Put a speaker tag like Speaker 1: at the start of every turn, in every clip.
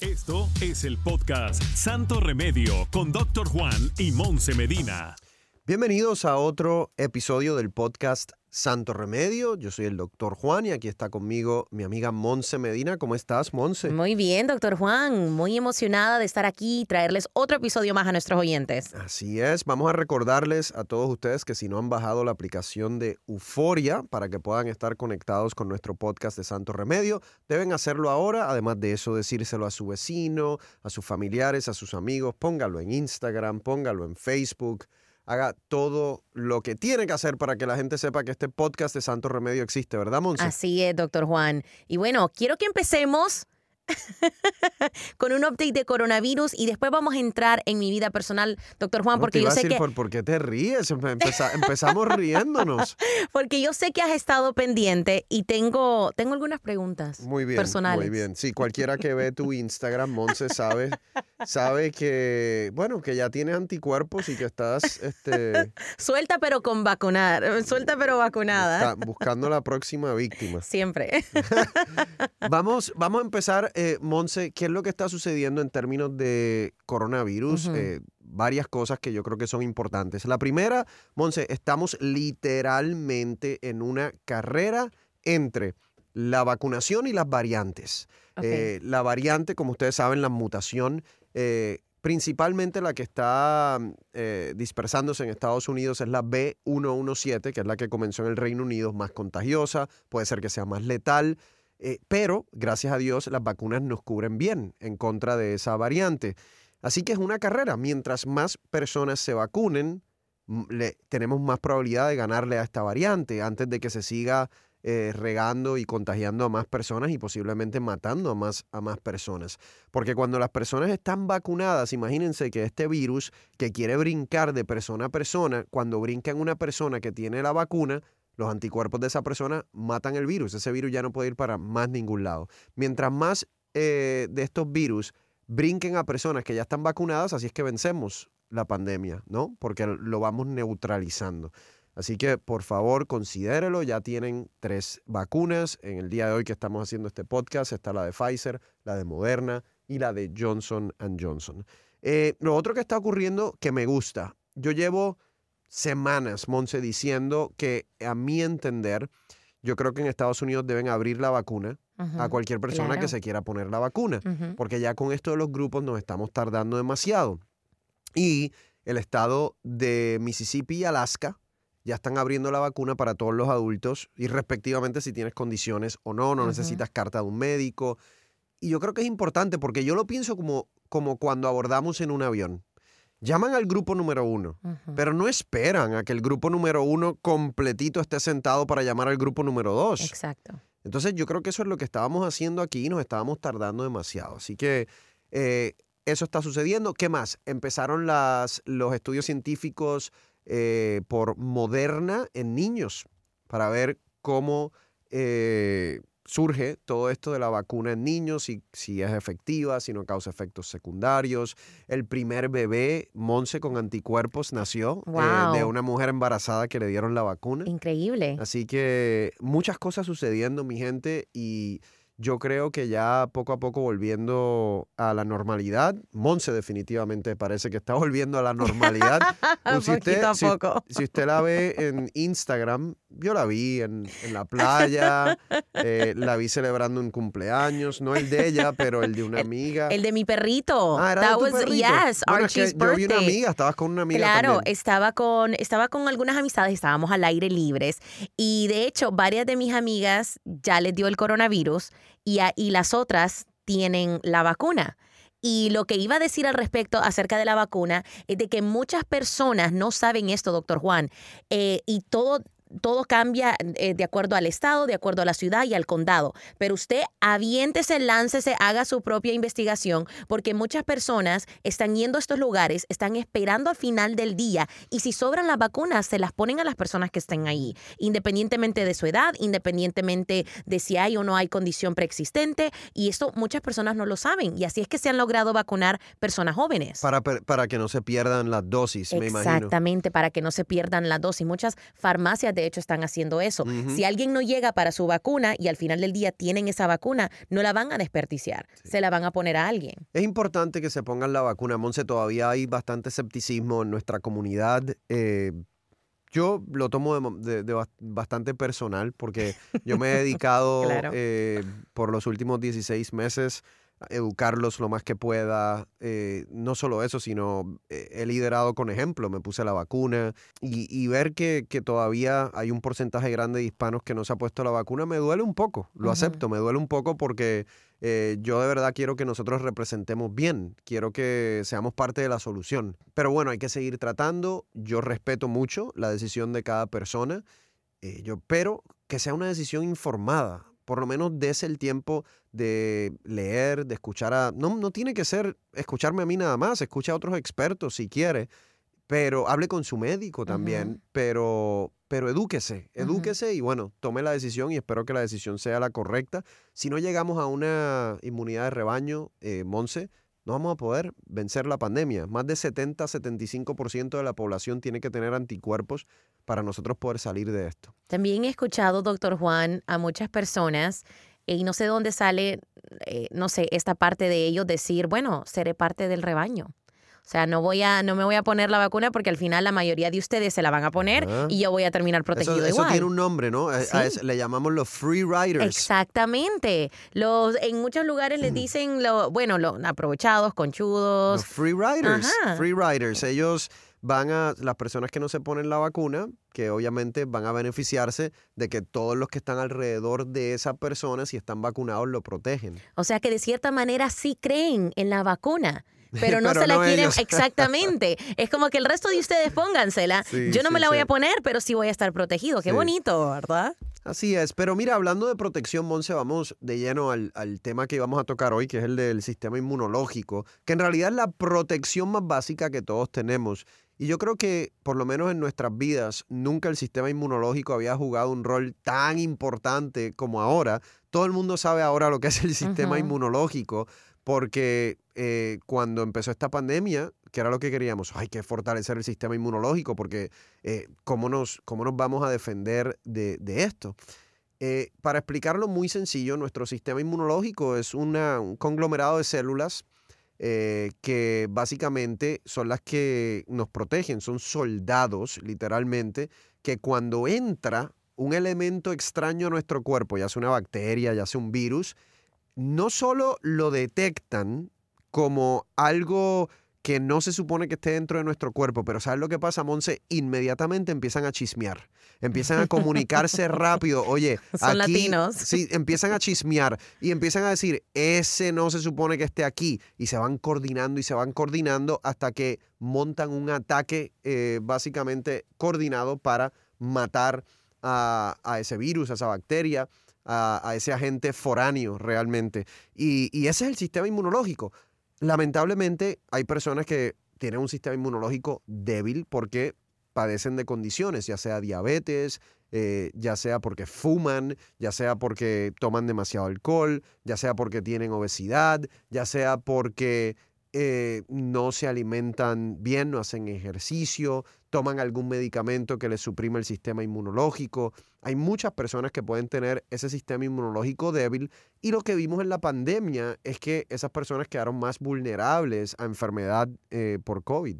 Speaker 1: Esto es el podcast Santo Remedio con Doctor Juan y Monse Medina.
Speaker 2: Bienvenidos a otro episodio del podcast Santo Remedio. Yo soy el doctor Juan y aquí está conmigo mi amiga Monse Medina. ¿Cómo estás, Monse?
Speaker 3: Muy bien, doctor Juan. Muy emocionada de estar aquí y traerles otro episodio más a nuestros oyentes.
Speaker 2: Así es. Vamos a recordarles a todos ustedes que si no han bajado la aplicación de Euforia para que puedan estar conectados con nuestro podcast de Santo Remedio, deben hacerlo ahora. Además de eso, decírselo a su vecino, a sus familiares, a sus amigos. Póngalo en Instagram, póngalo en Facebook haga todo lo que tiene que hacer para que la gente sepa que este podcast de Santo Remedio existe, ¿verdad, Monse?
Speaker 3: Así es, doctor Juan. Y bueno, quiero que empecemos con un update de coronavirus y después vamos a entrar en mi vida personal, doctor Juan, porque yo sé que...
Speaker 2: Por, qué te ríes? empezamos riéndonos.
Speaker 3: porque yo sé que has estado pendiente y tengo, tengo algunas preguntas
Speaker 2: muy bien,
Speaker 3: personales.
Speaker 2: Muy bien, sí, cualquiera que ve tu Instagram, Monse, sabe, sabe que, bueno, que ya tienes anticuerpos y que estás... Este,
Speaker 3: suelta pero con vacunar, suelta pero vacunada.
Speaker 2: buscando la próxima víctima.
Speaker 3: Siempre.
Speaker 2: vamos, vamos a empezar eh, Monse, ¿qué es lo que está sucediendo en términos de coronavirus? Eh, varias cosas que yo creo que son importantes. La primera, Monse, estamos literalmente en una carrera entre la vacunación y las variantes. Eh, la variante, como ustedes saben, la mutación, principalmente la que está dispersándose en Estados Unidos es la B117, que es la que comenzó en el Reino Unido, más contagiosa, puede ser que sea más letal. Eh, pero, gracias a Dios, las vacunas nos cubren bien en contra de esa variante. Así que es una carrera. Mientras más personas se vacunen, tenemos más probabilidad de ganarle a esta variante antes de que se siga eh, regando y contagiando a más personas y posiblemente matando a más, a más personas. Porque cuando las personas están vacunadas, imagínense que este virus que quiere brincar de persona a persona, cuando brinca en una persona que tiene la vacuna, los anticuerpos de esa persona matan el virus. Ese virus ya no puede ir para más ningún lado. Mientras más eh, de estos virus brinquen a personas que ya están vacunadas, así es que vencemos la pandemia, ¿no? Porque lo vamos neutralizando. Así que por favor considérelo, ya tienen tres vacunas. En el día de hoy que estamos haciendo este podcast está la de Pfizer, la de Moderna y la de Johnson Johnson. Eh, lo otro que está ocurriendo que me gusta, yo llevo semanas, Monse, diciendo que a mi entender, yo creo que en Estados Unidos deben abrir la vacuna a cualquier persona que se quiera poner la vacuna, porque ya con esto de los grupos nos estamos tardando demasiado. Y el estado de Mississippi y Alaska ya están abriendo la vacuna para todos los adultos y respectivamente si tienes condiciones o no, no necesitas carta de un médico. Y yo creo que es importante porque yo lo pienso como, como cuando abordamos en un avión llaman al grupo número uno, pero no esperan a que el grupo número uno completito esté sentado para llamar al grupo número dos.
Speaker 3: Exacto.
Speaker 2: Entonces yo creo que eso es lo que estábamos haciendo aquí y nos estábamos tardando demasiado. Así que eh, eso está sucediendo. ¿Qué más? Empezaron las, los estudios científicos eh, por Moderna en niños para ver cómo eh, surge todo esto de la vacuna en niños, si, si es efectiva, si no causa efectos secundarios. El primer bebé, Monse, con anticuerpos, nació eh, de una mujer embarazada que le dieron la vacuna.
Speaker 3: Increíble.
Speaker 2: Así que muchas cosas sucediendo, mi gente, y yo creo que ya poco a poco volviendo a la normalidad. Monse definitivamente parece que está volviendo a la normalidad.
Speaker 3: si, usted, a poco.
Speaker 2: Si, usted la ve en Instagram, yo la vi en, la playa, eh, la vi celebrando un cumpleaños, no el de ella, pero el de una amiga.
Speaker 3: El, de mi perrito.
Speaker 2: Ah, era tu perrito.
Speaker 3: Yes, Archie's
Speaker 2: birthday. Yo vi una amiga, estabas con una amiga
Speaker 3: Claro, estaba con estaba con algunas amistades, estábamos al aire libres y de hecho varias de mis amigas ya les dio el coronavirus y, y las otras tienen la vacuna. Y lo que iba a decir al respecto acerca de la vacuna es de que muchas personas no saben esto, doctor Juan, eh, y todo todo cambia eh, de acuerdo al estado, de acuerdo a la ciudad y al condado. Pero usted aviéntese, láncese, haga su propia investigación, porque muchas personas están yendo a estos lugares, están esperando al final del día y si sobran las vacunas, se las ponen a las personas que estén ahí, independientemente de su edad, independientemente de si hay o no hay condición preexistente. Y esto muchas personas no lo saben. Y así es que se han logrado vacunar personas jóvenes.
Speaker 2: Para, para que no se pierdan las dosis, me imagino.
Speaker 3: Exactamente, para que no se pierdan las dosis. Muchas farmacias de de hecho están haciendo eso. Si alguien no llega para su vacuna y al final del día tienen esa vacuna, no la van a desperdiciar, se la van a poner a alguien.
Speaker 2: Es importante que se pongan la vacuna, Monse. Todavía hay bastante escepticismo en nuestra comunidad. Eh, yo lo tomo de, bastante personal porque yo me he dedicado
Speaker 3: Claro.
Speaker 2: eh, por los últimos 16 meses educarlos lo más que pueda. Eh, no solo eso, sino eh, he liderado con ejemplo. Me puse la vacuna y, y ver que, que todavía hay un porcentaje grande de hispanos que no se ha puesto la vacuna me duele un poco. Lo acepto, me duele un poco porque eh, yo de verdad quiero que nosotros representemos bien, quiero que seamos parte de la solución. Pero bueno, hay que seguir tratando. Yo respeto mucho la decisión de cada persona, eh, yo, pero que sea una decisión informada. Por lo menos dese el tiempo de leer, de escuchar a... No, no tiene que ser escucharme a mí nada más, escucha a otros expertos si quiere, pero hable con su médico también, pero, pero edúquese, edúquese y bueno, tome la decisión y espero que la decisión sea la correcta. Si no llegamos a una inmunidad de rebaño, eh, Monse, no vamos a poder vencer la pandemia. Más de 70-75% de la población tiene que tener anticuerpos para nosotros poder salir de esto.
Speaker 3: También he escuchado, doctor Juan, a muchas personas, y no sé dónde sale, eh, no sé, esta parte de ellos decir, bueno, seré parte del rebaño. O sea, no voy a, no me voy a poner la vacuna porque al final la mayoría de ustedes se la van a poner
Speaker 2: Ah.
Speaker 3: y yo voy a terminar protegido
Speaker 2: Eso, eso
Speaker 3: igual.
Speaker 2: tiene un nombre, ¿no? A- a le llamamos los free riders.
Speaker 3: Exactamente. Los, en muchos lugares les dicen, lo, bueno, los aprovechados, conchudos.
Speaker 2: Los free riders.
Speaker 3: Ajá.
Speaker 2: Free riders. Ellos van a, las personas que no se ponen la vacuna, que obviamente van a beneficiarse de que todos los que están alrededor de esa persona, si están vacunados, lo protegen.
Speaker 3: O sea que de cierta manera sí creen en la vacuna. Pero no
Speaker 2: Pero
Speaker 3: se la
Speaker 2: no
Speaker 3: quieren
Speaker 2: ellos.
Speaker 3: exactamente. Es como que el resto de ustedes póngansela.
Speaker 2: Sí,
Speaker 3: Yo no me la voy
Speaker 2: sí.
Speaker 3: a poner, pero sí voy a estar protegido. Qué bonito, ¿verdad?
Speaker 2: Así es, pero mira, hablando de protección, Monse, vamos de lleno al, al tema que íbamos a tocar hoy, que es el del sistema inmunológico, que en realidad es la protección más básica que todos tenemos. Y yo creo que, por lo menos en nuestras vidas, nunca el sistema inmunológico había jugado un rol tan importante como ahora. Todo el mundo sabe ahora lo que es el sistema inmunológico, porque eh, cuando empezó esta pandemia, que era lo que queríamos, hay que fortalecer el sistema inmunológico, porque eh, ¿cómo, nos, ¿cómo nos vamos a defender de, de esto? Eh, para explicarlo muy sencillo, nuestro sistema inmunológico es una- un conglomerado de células eh, que básicamente son las que nos protegen, son soldados literalmente, que cuando entra un elemento extraño a nuestro cuerpo, ya sea una bacteria, ya sea un virus, no solo lo detectan como algo que no se supone que esté dentro de nuestro cuerpo, pero ¿sabes lo que pasa, Monse? Inmediatamente empiezan a chismear, empiezan a comunicarse rápido. Oye,
Speaker 3: Son
Speaker 2: aquí,
Speaker 3: latinos.
Speaker 2: Sí, empiezan a chismear y empiezan a decir, ese no se supone que esté aquí. Y se van coordinando y se van coordinando hasta que montan un ataque eh, básicamente coordinado para matar a, a ese virus, a esa bacteria, a, a ese agente foráneo realmente. Y, y ese es el sistema inmunológico. Lamentablemente hay personas que tienen un sistema inmunológico débil porque padecen de condiciones, ya sea diabetes, eh, ya sea porque fuman, ya sea porque toman demasiado alcohol, ya sea porque tienen obesidad, ya sea porque eh, no se alimentan bien, no hacen ejercicio, toman algún medicamento que les suprime el sistema inmunológico. Hay muchas personas que pueden tener ese sistema inmunológico débil y lo que vimos en la pandemia es que esas personas quedaron más vulnerables a enfermedad eh, por COVID.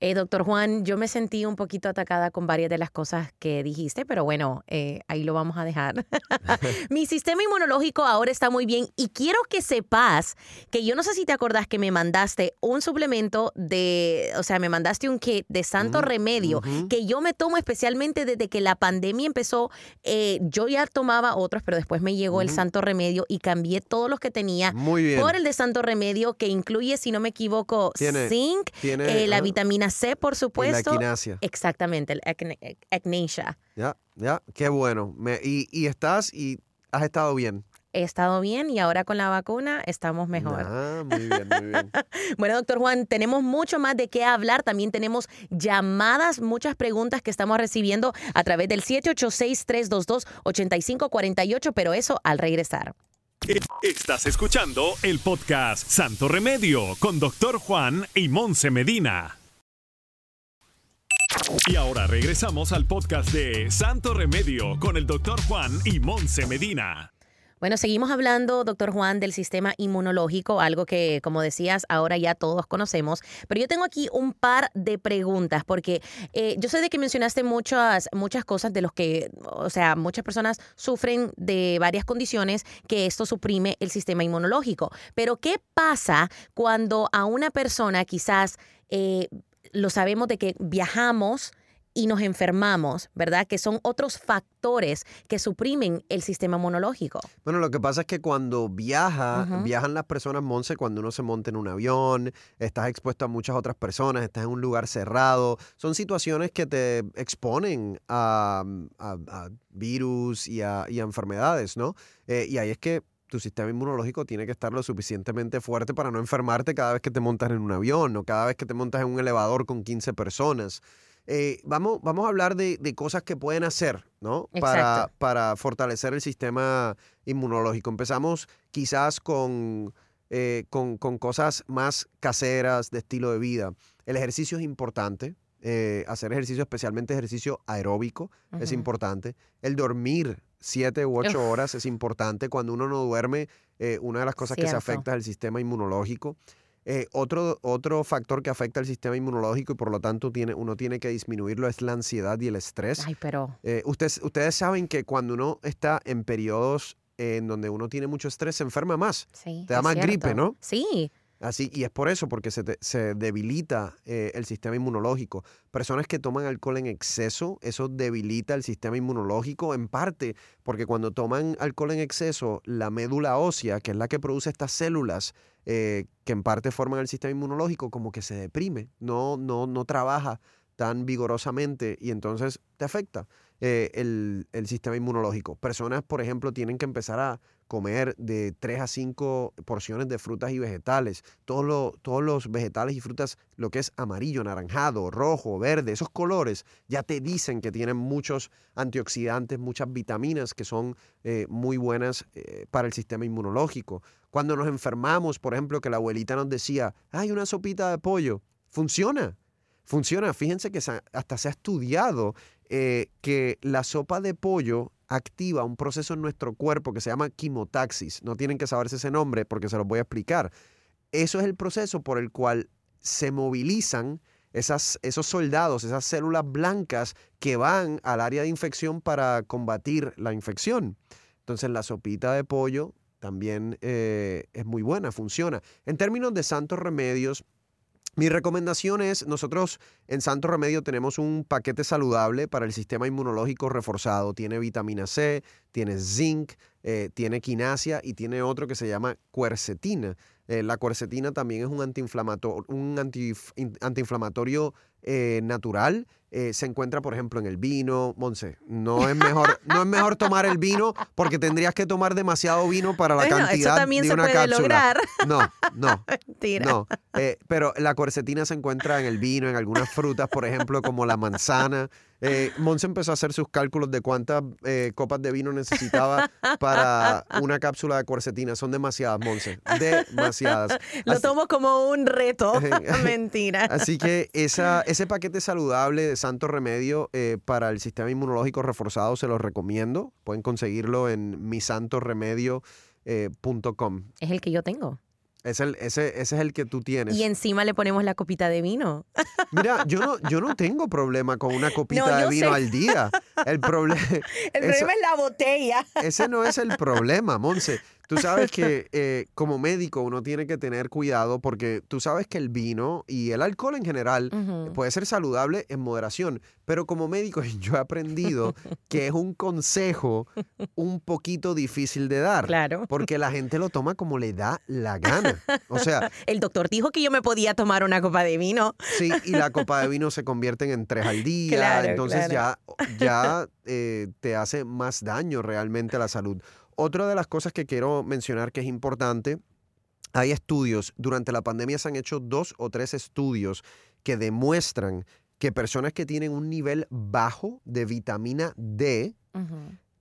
Speaker 3: Eh, doctor Juan, yo me sentí un poquito atacada con varias de las cosas que dijiste, pero bueno, eh, ahí lo vamos a dejar. Mi sistema inmunológico ahora está muy bien y quiero que sepas que yo no sé si te acordás que me mandaste un suplemento de, o sea, me mandaste un kit de Santo Remedio que yo me tomo especialmente desde que la pandemia empezó. Eh, yo ya tomaba otros, pero después me llegó el. Santo Remedio y cambié todos los que tenía
Speaker 2: Muy bien.
Speaker 3: por el de Santo Remedio que incluye, si no me equivoco,
Speaker 2: Tiene-
Speaker 3: zinc,
Speaker 2: Tiene
Speaker 3: eh, la
Speaker 2: ah,
Speaker 3: vitamina C, por
Speaker 2: y la
Speaker 3: supuesto.
Speaker 2: equinacia.
Speaker 3: Exactamente, el acne- ecnesia.
Speaker 2: Ya, ya, qué bueno. Me- y, y estás y has estado bien.
Speaker 3: He estado bien y ahora con la vacuna estamos mejor.
Speaker 2: Ah, muy bien, muy bien.
Speaker 3: Bueno, doctor Juan, tenemos mucho más de qué hablar. También tenemos llamadas, muchas preguntas que estamos recibiendo a través del 786-322-8548, pero eso al regresar.
Speaker 1: Estás escuchando el podcast Santo Remedio con Doctor Juan y Monse Medina. Y ahora regresamos al podcast de Santo Remedio con el doctor Juan y Monse Medina.
Speaker 3: Bueno, seguimos hablando, doctor Juan, del sistema inmunológico, algo que, como decías, ahora ya todos conocemos. Pero yo tengo aquí un par de preguntas, porque eh, yo sé de que mencionaste muchas, muchas cosas de los que, o sea, muchas personas sufren de varias condiciones que esto suprime el sistema inmunológico. Pero, ¿qué pasa cuando a una persona quizás eh, lo sabemos de que viajamos? y nos enfermamos, ¿verdad? Que son otros factores que suprimen el sistema inmunológico.
Speaker 2: Bueno, lo que pasa es que cuando viaja, viajan las personas, Monse, cuando uno se monta en un avión, estás expuesto a muchas otras personas, estás en un lugar cerrado, son situaciones que te exponen a, virus y a, enfermedades, ¿no? Eh, y ahí es que tu sistema inmunológico tiene que estar lo suficientemente fuerte para no enfermarte cada vez que te montas en un avión o cada vez que te montas en un elevador con 15 personas. Eh, vamos, vamos a hablar de, cosas que pueden hacer, ¿no? Para, para, fortalecer el sistema inmunológico. Empezamos quizás con, eh, con, cosas más caseras de estilo de vida. El ejercicio es importante. Eh, hacer ejercicio, especialmente ejercicio aeróbico, es importante. El dormir siete u ocho horas es importante. Cuando uno no duerme, una de las cosas que se afecta es el sistema inmunológico. Eh, otro, otro factor que afecta al sistema inmunológico y por lo tanto tiene, uno tiene que disminuirlo es la ansiedad y el estrés.
Speaker 3: Ay, pero...
Speaker 2: Eh, ustedes, ustedes saben que cuando uno está en periodos en donde uno tiene mucho estrés, se enferma más.
Speaker 3: Sí,
Speaker 2: Te da más gripe, ¿no?
Speaker 3: Sí.
Speaker 2: Así, y es por eso, porque se, se debilita eh, el sistema inmunológico. Personas que toman alcohol en exceso, eso debilita el sistema inmunológico en parte, porque cuando toman alcohol en exceso, la médula ósea, que es la que produce estas células eh, que en parte forman el sistema inmunológico, como que se deprime, no, no, no trabaja tan vigorosamente y entonces te afecta eh, el, el, sistema inmunológico. Personas, por ejemplo, tienen que empezar a comer de 3 a 5 porciones de frutas y vegetales. Todos, todos los vegetales y frutas, lo que es amarillo, naranjado, rojo, verde, esos colores ya te dicen que tienen muchos antioxidantes, muchas vitaminas que son eh, muy buenas eh, para el sistema inmunológico. Cuando nos enfermamos, por ejemplo, que la abuelita nos decía, hay una sopita de pollo, funciona. Funciona. Fíjense que hasta se ha estudiado eh, que la sopa de pollo activa un proceso en nuestro cuerpo que se llama quimotaxis. No tienen que saberse ese nombre porque se los voy a explicar. Eso es el proceso por el cual se movilizan esos soldados, esas células blancas que van al área de infección para combatir la infección. Entonces la sopita de pollo también eh, es muy buena, funciona. En términos de santos remedios, mi recomendación es, nosotros en Santo Remedio tenemos un paquete saludable para el sistema inmunológico reforzado. Tiene vitamina C, tiene zinc, eh, tiene quinasia y tiene otro que se llama cuercetina. Eh, la cuercetina también es un antiinflamatorio, un antiinflamatorio eh, natural. Eh, se encuentra, por ejemplo, en el vino. Monse, no es mejor, no es mejor tomar el vino porque tendrías que tomar demasiado vino para la cantidad eso
Speaker 3: también
Speaker 2: de
Speaker 3: se
Speaker 2: una
Speaker 3: puede
Speaker 2: cápsula.
Speaker 3: Lograr.
Speaker 2: No, no.
Speaker 3: Mentira.
Speaker 2: No. pero la cuercetina se encuentra en el vino, en algunas frutas, por ejemplo, como la manzana. Eh, Monse empezó a hacer sus cálculos de cuántas copas de vino necesitaba para una cápsula de cuercetina. Son demasiadas, Monse. Demasiadas.
Speaker 3: Lo tomo como un reto. Mentira.
Speaker 2: Así que esa, ese paquete saludable de Santo Remedio eh, para el sistema inmunológico reforzado se los recomiendo. Pueden conseguirlo en misantoremedio.com.
Speaker 3: es el que yo tengo.
Speaker 2: Es el, ese, ese es el que tú tienes.
Speaker 3: Y encima le ponemos la copita de vino.
Speaker 2: Mira, yo no, yo no tengo problema con una copita de vino al día. El, problema
Speaker 3: el problema es la botella.
Speaker 2: Ese no es el problema, Monse. Tú sabes que eh, como médico uno tiene que tener cuidado porque tú sabes que el vino y el alcohol en general puede ser saludable en moderación, pero como médico yo he aprendido que es un consejo un poquito difícil de dar.
Speaker 3: Claro.
Speaker 2: Porque la gente lo toma como le da la gana. O sea...
Speaker 3: El doctor dijo que yo me podía tomar una copa de vino.
Speaker 2: Sí, y la copa de vino se convierte en tres al día. entonces ya, ya eh, te hace más daño realmente a la salud. Otra de las cosas que quiero mencionar que es importante, hay estudios, durante la pandemia se han hecho dos o tres estudios que demuestran que personas que tienen un nivel bajo de vitamina D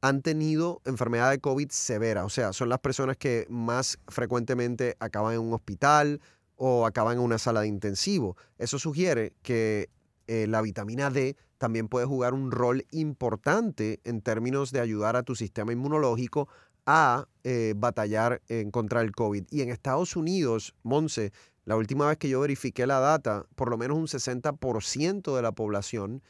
Speaker 2: han tenido enfermedad de COVID severa. O sea, son las personas que más frecuentemente acaban en un hospital o acaban en una sala de intensivo. Eso sugiere que eh, la vitamina D también puede jugar un rol importante en términos de ayudar a tu sistema inmunológico a eh, batallar contra del COVID. Y en Estados Unidos, Monse, la última vez que yo verifiqué la data, por lo menos un 60% de la población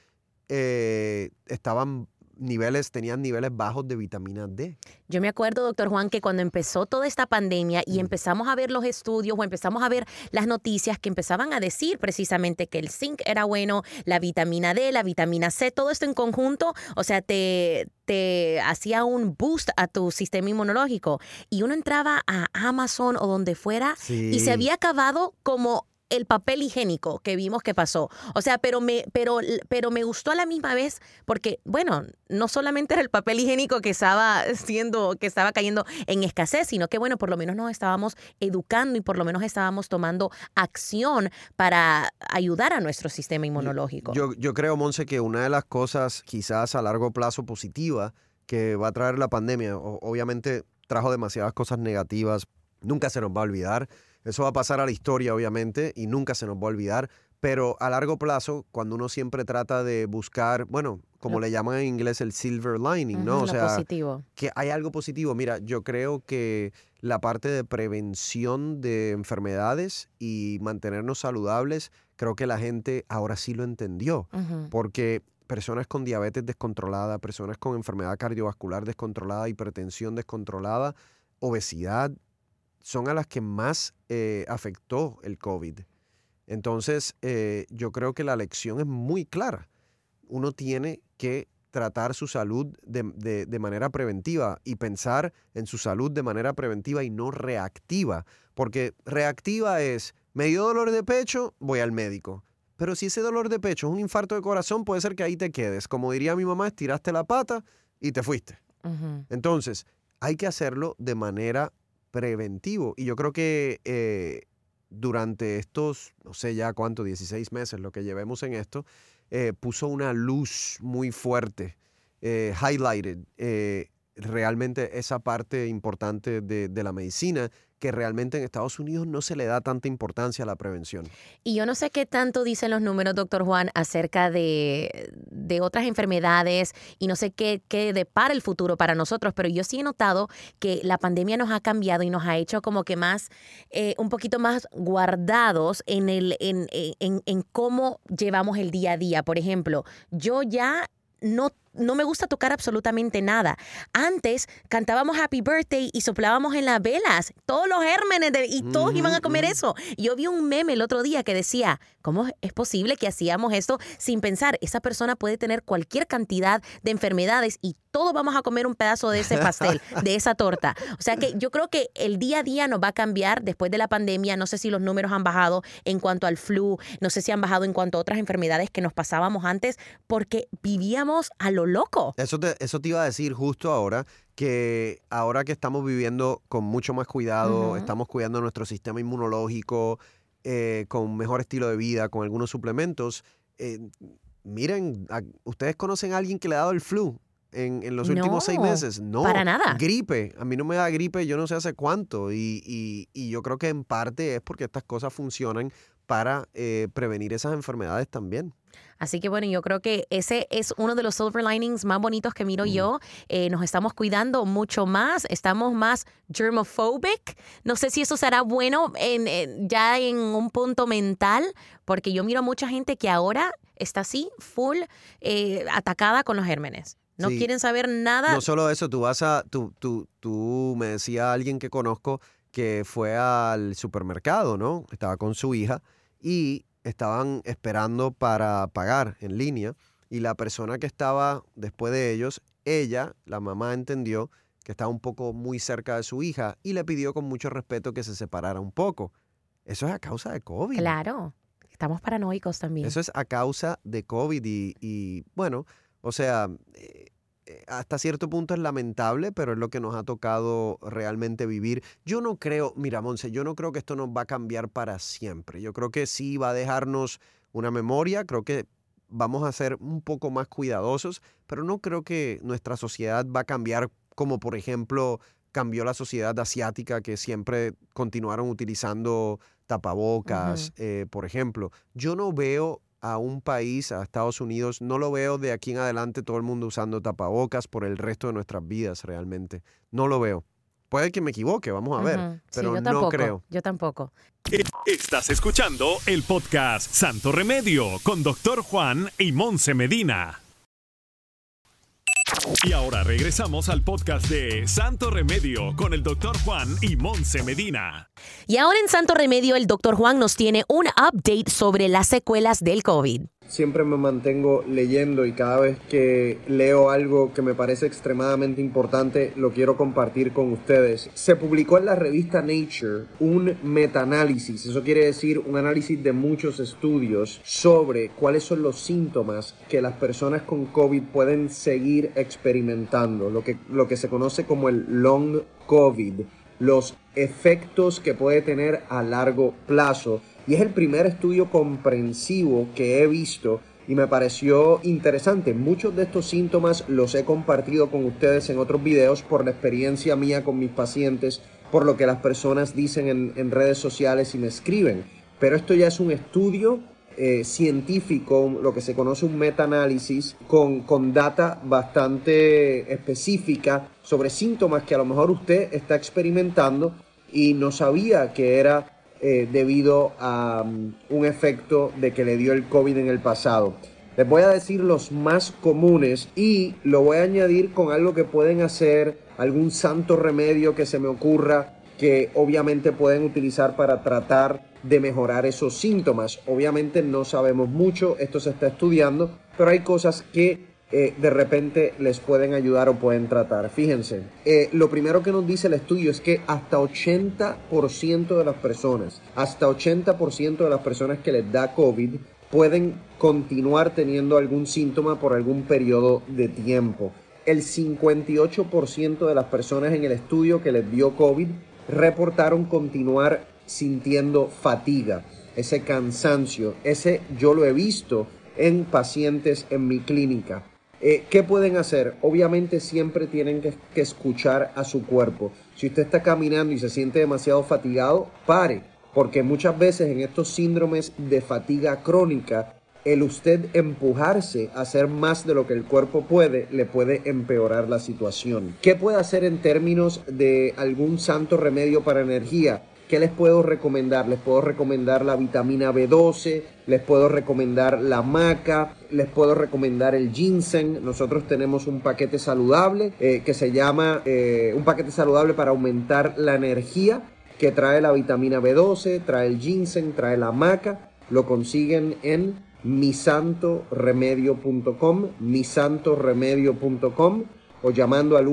Speaker 2: eh, estaban niveles, tenían niveles bajos de vitamina D.
Speaker 3: Yo me acuerdo, doctor Juan, que cuando empezó toda esta pandemia y empezamos a ver los estudios o empezamos a ver las noticias que empezaban a decir precisamente que el zinc era bueno, la vitamina D, la vitamina C, todo esto en conjunto, o sea, te, te hacía un boost a tu sistema inmunológico. Y uno entraba a Amazon o donde fuera y se había acabado como el papel higiénico que vimos que pasó. O sea, pero me, pero, pero me gustó a la misma vez porque, bueno, no solamente era el papel higiénico que estaba siendo, que estaba cayendo en escasez, sino que, bueno, por lo menos nos estábamos educando y por lo menos estábamos tomando acción para ayudar a nuestro sistema inmunológico.
Speaker 2: Yo, yo creo, Monse, que una de las cosas quizás a largo plazo positiva que va a traer la pandemia, obviamente trajo demasiadas cosas negativas, nunca se nos va a olvidar eso va a pasar a la historia, obviamente, y nunca se nos va a olvidar. Pero a largo plazo, cuando uno siempre trata de buscar, bueno, como le llaman en inglés el silver lining, ¿no?
Speaker 3: o sea,
Speaker 2: que hay algo positivo. Mira, yo creo que la parte de prevención de enfermedades y mantenernos saludables, creo que la gente ahora sí lo entendió. Porque personas con diabetes descontrolada, personas con enfermedad cardiovascular descontrolada, hipertensión descontrolada, obesidad, son a las que más eh, afectó el COVID. Entonces, eh, yo creo que la lección es muy clara. Uno tiene que tratar su salud de, manera preventiva y pensar en su salud de manera preventiva y no reactiva. Porque reactiva es, me dio dolor de pecho, voy al médico. Pero si ese dolor de pecho es un infarto de corazón, puede ser que ahí te quedes. Como diría mi mamá, estiraste la pata y te fuiste. Entonces, hay que hacerlo de manera preventivo. Y yo creo que eh, durante estos, no sé ya cuánto, 16 meses, lo que llevemos en esto, eh, puso una luz muy fuerte, eh, highlighted realmente esa parte importante de, de la medicina que realmente en Estados Unidos no se le da tanta importancia a la prevención.
Speaker 3: Y yo no sé qué tanto dicen los números, doctor Juan, acerca de, otras enfermedades y no sé qué, qué depara el futuro para nosotros, pero yo sí he notado que la pandemia nos ha cambiado y nos ha hecho como que más, eh, un poquito más guardados en, el, en, en, en cómo llevamos el día a día. Por ejemplo, yo ya no no me gusta tocar absolutamente nada. Antes cantábamos Happy Birthday y soplábamos en las velas, todos los gérmenes y todos iban a comer eso. Yo vi un meme el otro día que decía, ¿cómo es posible que hacíamos esto sin pensar? Esa persona puede tener cualquier cantidad de enfermedades y todos vamos a comer un pedazo de ese pastel, de esa torta. O sea que yo creo que el día a día nos va a cambiar después de la pandemia. No sé si los números han bajado en cuanto al flu, no sé si han bajado en cuanto a otras enfermedades que nos pasábamos antes, porque vivíamos a lo loco.
Speaker 2: Eso te, eso te iba a decir justo ahora, que ahora que estamos viviendo con mucho más cuidado, estamos cuidando nuestro sistema inmunológico, eh, con mejor estilo de vida, con algunos suplementos. Eh, miren, ¿ustedes conocen a alguien que le ha dado el flu? En, los últimos seis meses. No.
Speaker 3: Para nada.
Speaker 2: Gripe. A mí no me da gripe, yo no sé hace cuánto. Y, y, yo creo que en parte es porque estas cosas funcionan para eh, prevenir esas enfermedades también.
Speaker 3: Así que bueno, yo creo que ese es uno de los silver linings más bonitos que miro yo. Eh, nos estamos cuidando mucho más, estamos más germophobic. No sé si eso será bueno en, ya en un punto mental, porque yo miro mucha gente que ahora está así, full, eh, atacada con los gérmenes. No quieren saber nada.
Speaker 2: No solo eso, tú vas a, tú, tú, tú me decía alguien que conozco que fue al supermercado, ¿no? Estaba con su hija y estaban esperando para pagar en línea y la persona que estaba después de ellos, ella, la mamá entendió que estaba un poco muy cerca de su hija y le pidió con mucho respeto que se separara un poco. Eso es a causa de COVID.
Speaker 3: Claro, estamos paranoicos también.
Speaker 2: Eso es a causa de COVID y, y bueno, o sea, eh, eh, hasta cierto punto es lamentable, pero es lo que nos ha tocado realmente vivir. Yo no creo, mira, Monse, yo no creo que esto nos va a cambiar para siempre. Yo creo que sí va a dejarnos una memoria, creo que vamos a ser un poco más cuidadosos, pero no creo que nuestra sociedad va a cambiar como, por ejemplo, cambió la sociedad asiática que siempre continuaron utilizando tapabocas, eh, por ejemplo. Yo no veo
Speaker 4: a un país, a Estados Unidos, no lo veo de aquí en adelante todo el mundo usando tapabocas por el resto de nuestras vidas realmente. No lo veo. Puede que me equivoque, vamos a ver.
Speaker 3: Sí,
Speaker 4: pero
Speaker 3: yo
Speaker 4: no
Speaker 3: tampoco,
Speaker 4: creo.
Speaker 3: Yo tampoco.
Speaker 1: Estás escuchando el podcast Santo Remedio con Doctor Juan y Monse Medina. Y ahora regresamos al podcast de Santo Remedio con el Doctor Juan y Monse Medina.
Speaker 3: Y ahora en Santo Remedio, el doctor Juan nos tiene un update sobre las secuelas del COVID.
Speaker 2: Siempre me mantengo leyendo y cada vez que leo algo que me parece extremadamente importante lo quiero compartir con ustedes. Se publicó en la revista Nature un metaanálisis, eso quiere decir un análisis de muchos estudios sobre cuáles son los síntomas que las personas con COVID pueden seguir experimentando, lo que, lo que se conoce como el long COVID, los efectos que puede tener a largo plazo y es el primer estudio comprensivo que he visto y me pareció interesante. Muchos de estos síntomas los he compartido con ustedes en otros videos por la experiencia mía con mis pacientes, por lo que las personas dicen en, redes sociales y me escriben. Pero esto ya es un estudio eh, científico, lo que se conoce un metaanálisis, con, con data bastante específica sobre síntomas que a lo mejor usted está experimentando y no sabía que era eh, debido a um, un efecto de que le dio el COVID en el pasado. Les voy a decir los más comunes y lo voy a añadir con algo que pueden hacer, algún santo remedio que se me ocurra que obviamente pueden utilizar para tratar de mejorar esos síntomas. Obviamente no sabemos mucho, esto se está estudiando, pero hay cosas que eh, de repente les pueden ayudar o pueden tratar. Fíjense, eh, lo primero que nos dice el estudio es que hasta 80% de las personas, hasta 80% de las personas que les da COVID pueden continuar teniendo algún síntoma por algún periodo de tiempo. El 58% de las personas en el estudio que les dio COVID reportaron continuar sintiendo fatiga, ese cansancio, ese yo lo he visto en pacientes en mi clínica. Eh, ¿Qué pueden hacer? Obviamente siempre tienen que, que escuchar a su cuerpo. Si usted está caminando y se siente demasiado fatigado, pare, porque muchas veces en estos síndromes de fatiga crónica, el usted empujarse a hacer más de lo que el cuerpo puede le puede empeorar la situación. ¿Qué puede hacer en términos de algún santo remedio para energía? ¿Qué les puedo recomendar? Les puedo recomendar la vitamina B12, les puedo recomendar la maca, les puedo recomendar el ginseng. Nosotros tenemos un paquete saludable eh, que se llama eh, un paquete saludable para aumentar la energía que trae la vitamina B12, trae el ginseng, trae la maca. Lo consiguen en misantoremedio.com, misantoremedio.com o llamando al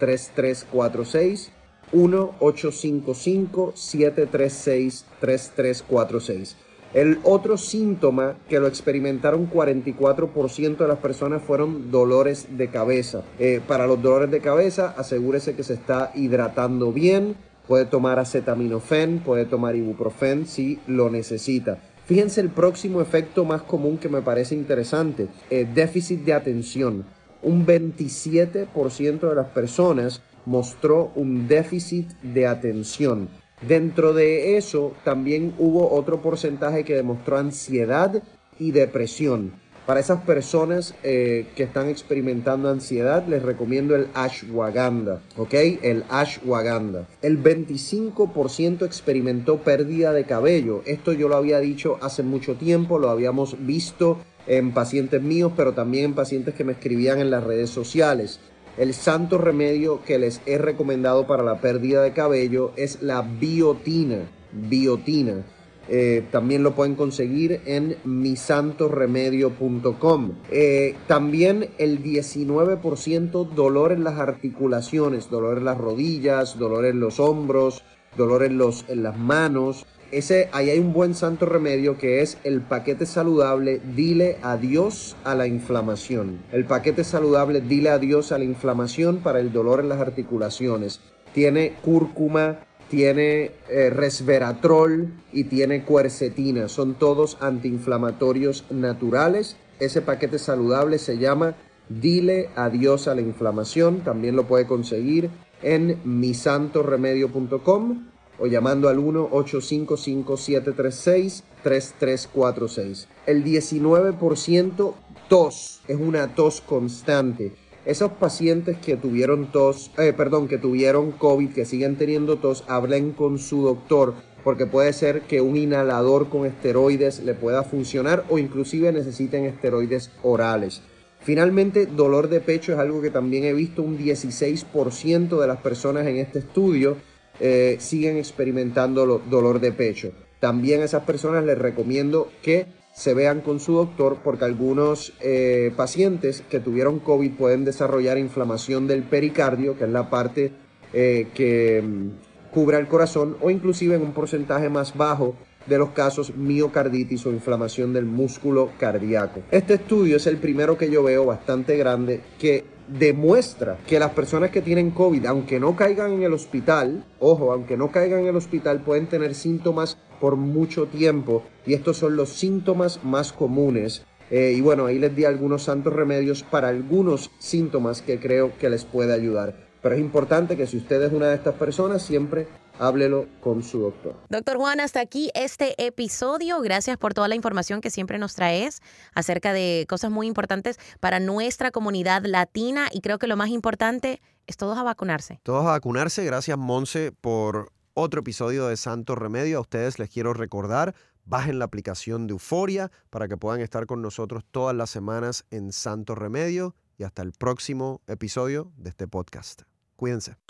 Speaker 2: 1-855-736-3346, 1-855-736-3346. El otro síntoma que lo experimentaron 44% de las personas fueron dolores de cabeza. Eh, para los dolores de cabeza, asegúrese que se está hidratando bien, puede tomar acetaminofén, puede tomar ibuprofen si lo necesita. Fíjense el próximo efecto más común que me parece interesante, eh, déficit de atención. Un 27% de las personas mostró un déficit de atención. Dentro de eso también hubo otro porcentaje que demostró ansiedad y depresión. Para esas personas eh, que están experimentando ansiedad, les recomiendo el ashwagandha, ¿ok? El ashwagandha. El 25% experimentó pérdida de cabello. Esto yo lo había dicho hace mucho tiempo, lo habíamos visto en pacientes míos, pero también en pacientes que me escribían en las redes sociales. El santo remedio que les he recomendado para la pérdida de cabello es la biotina. Biotina. Eh, también lo pueden conseguir en misantoremedio.com. Eh, también el 19% dolor en las articulaciones, dolor en las rodillas, dolor en los hombros, dolor en, los, en las manos. Ese, ahí hay un buen santo remedio que es el paquete saludable Dile adiós a la inflamación. El paquete saludable Dile adiós a la inflamación para el dolor en las articulaciones. Tiene cúrcuma, tiene eh, resveratrol y tiene cuercetina. Son todos antiinflamatorios naturales. Ese paquete saludable se llama Dile adiós a la inflamación. También lo puede conseguir en misantoremedio.com o llamando al 1-855-736-3346. El 19% tos es una tos constante. Esos pacientes que tuvieron tos, eh, perdón, que tuvieron COVID, que siguen teniendo tos, hablen con su doctor porque puede ser que un inhalador con esteroides le pueda funcionar o inclusive necesiten esteroides orales. Finalmente, dolor de pecho es algo que también he visto un 16% de las personas en este estudio eh, siguen experimentando dolor de pecho. También a esas personas les recomiendo que se vean con su doctor porque algunos eh, pacientes que tuvieron COVID pueden desarrollar inflamación del pericardio, que es la parte eh, que mm, cubre el corazón, o inclusive en un porcentaje más bajo de los casos miocarditis o inflamación del músculo cardíaco. Este estudio es el primero que yo veo bastante grande que demuestra que las personas que tienen COVID, aunque no caigan en el hospital, ojo, aunque no caigan en el hospital, pueden tener síntomas por mucho tiempo y estos son los síntomas más comunes. Eh, y bueno, ahí les di algunos santos remedios para algunos síntomas que creo que les puede ayudar. Pero es importante que si usted es una de estas personas, siempre háblelo con su doctor.
Speaker 3: Doctor Juan, hasta aquí este episodio. Gracias por toda la información que siempre nos traes acerca de cosas muy importantes para nuestra comunidad latina y creo que lo más importante es todos a vacunarse.
Speaker 5: Todos a vacunarse. Gracias, Monse, por otro episodio de Santo Remedio. A ustedes les quiero recordar, bajen la aplicación de Euforia para que puedan estar con nosotros todas las semanas en Santo Remedio y hasta el próximo episodio de este podcast. Cuídense.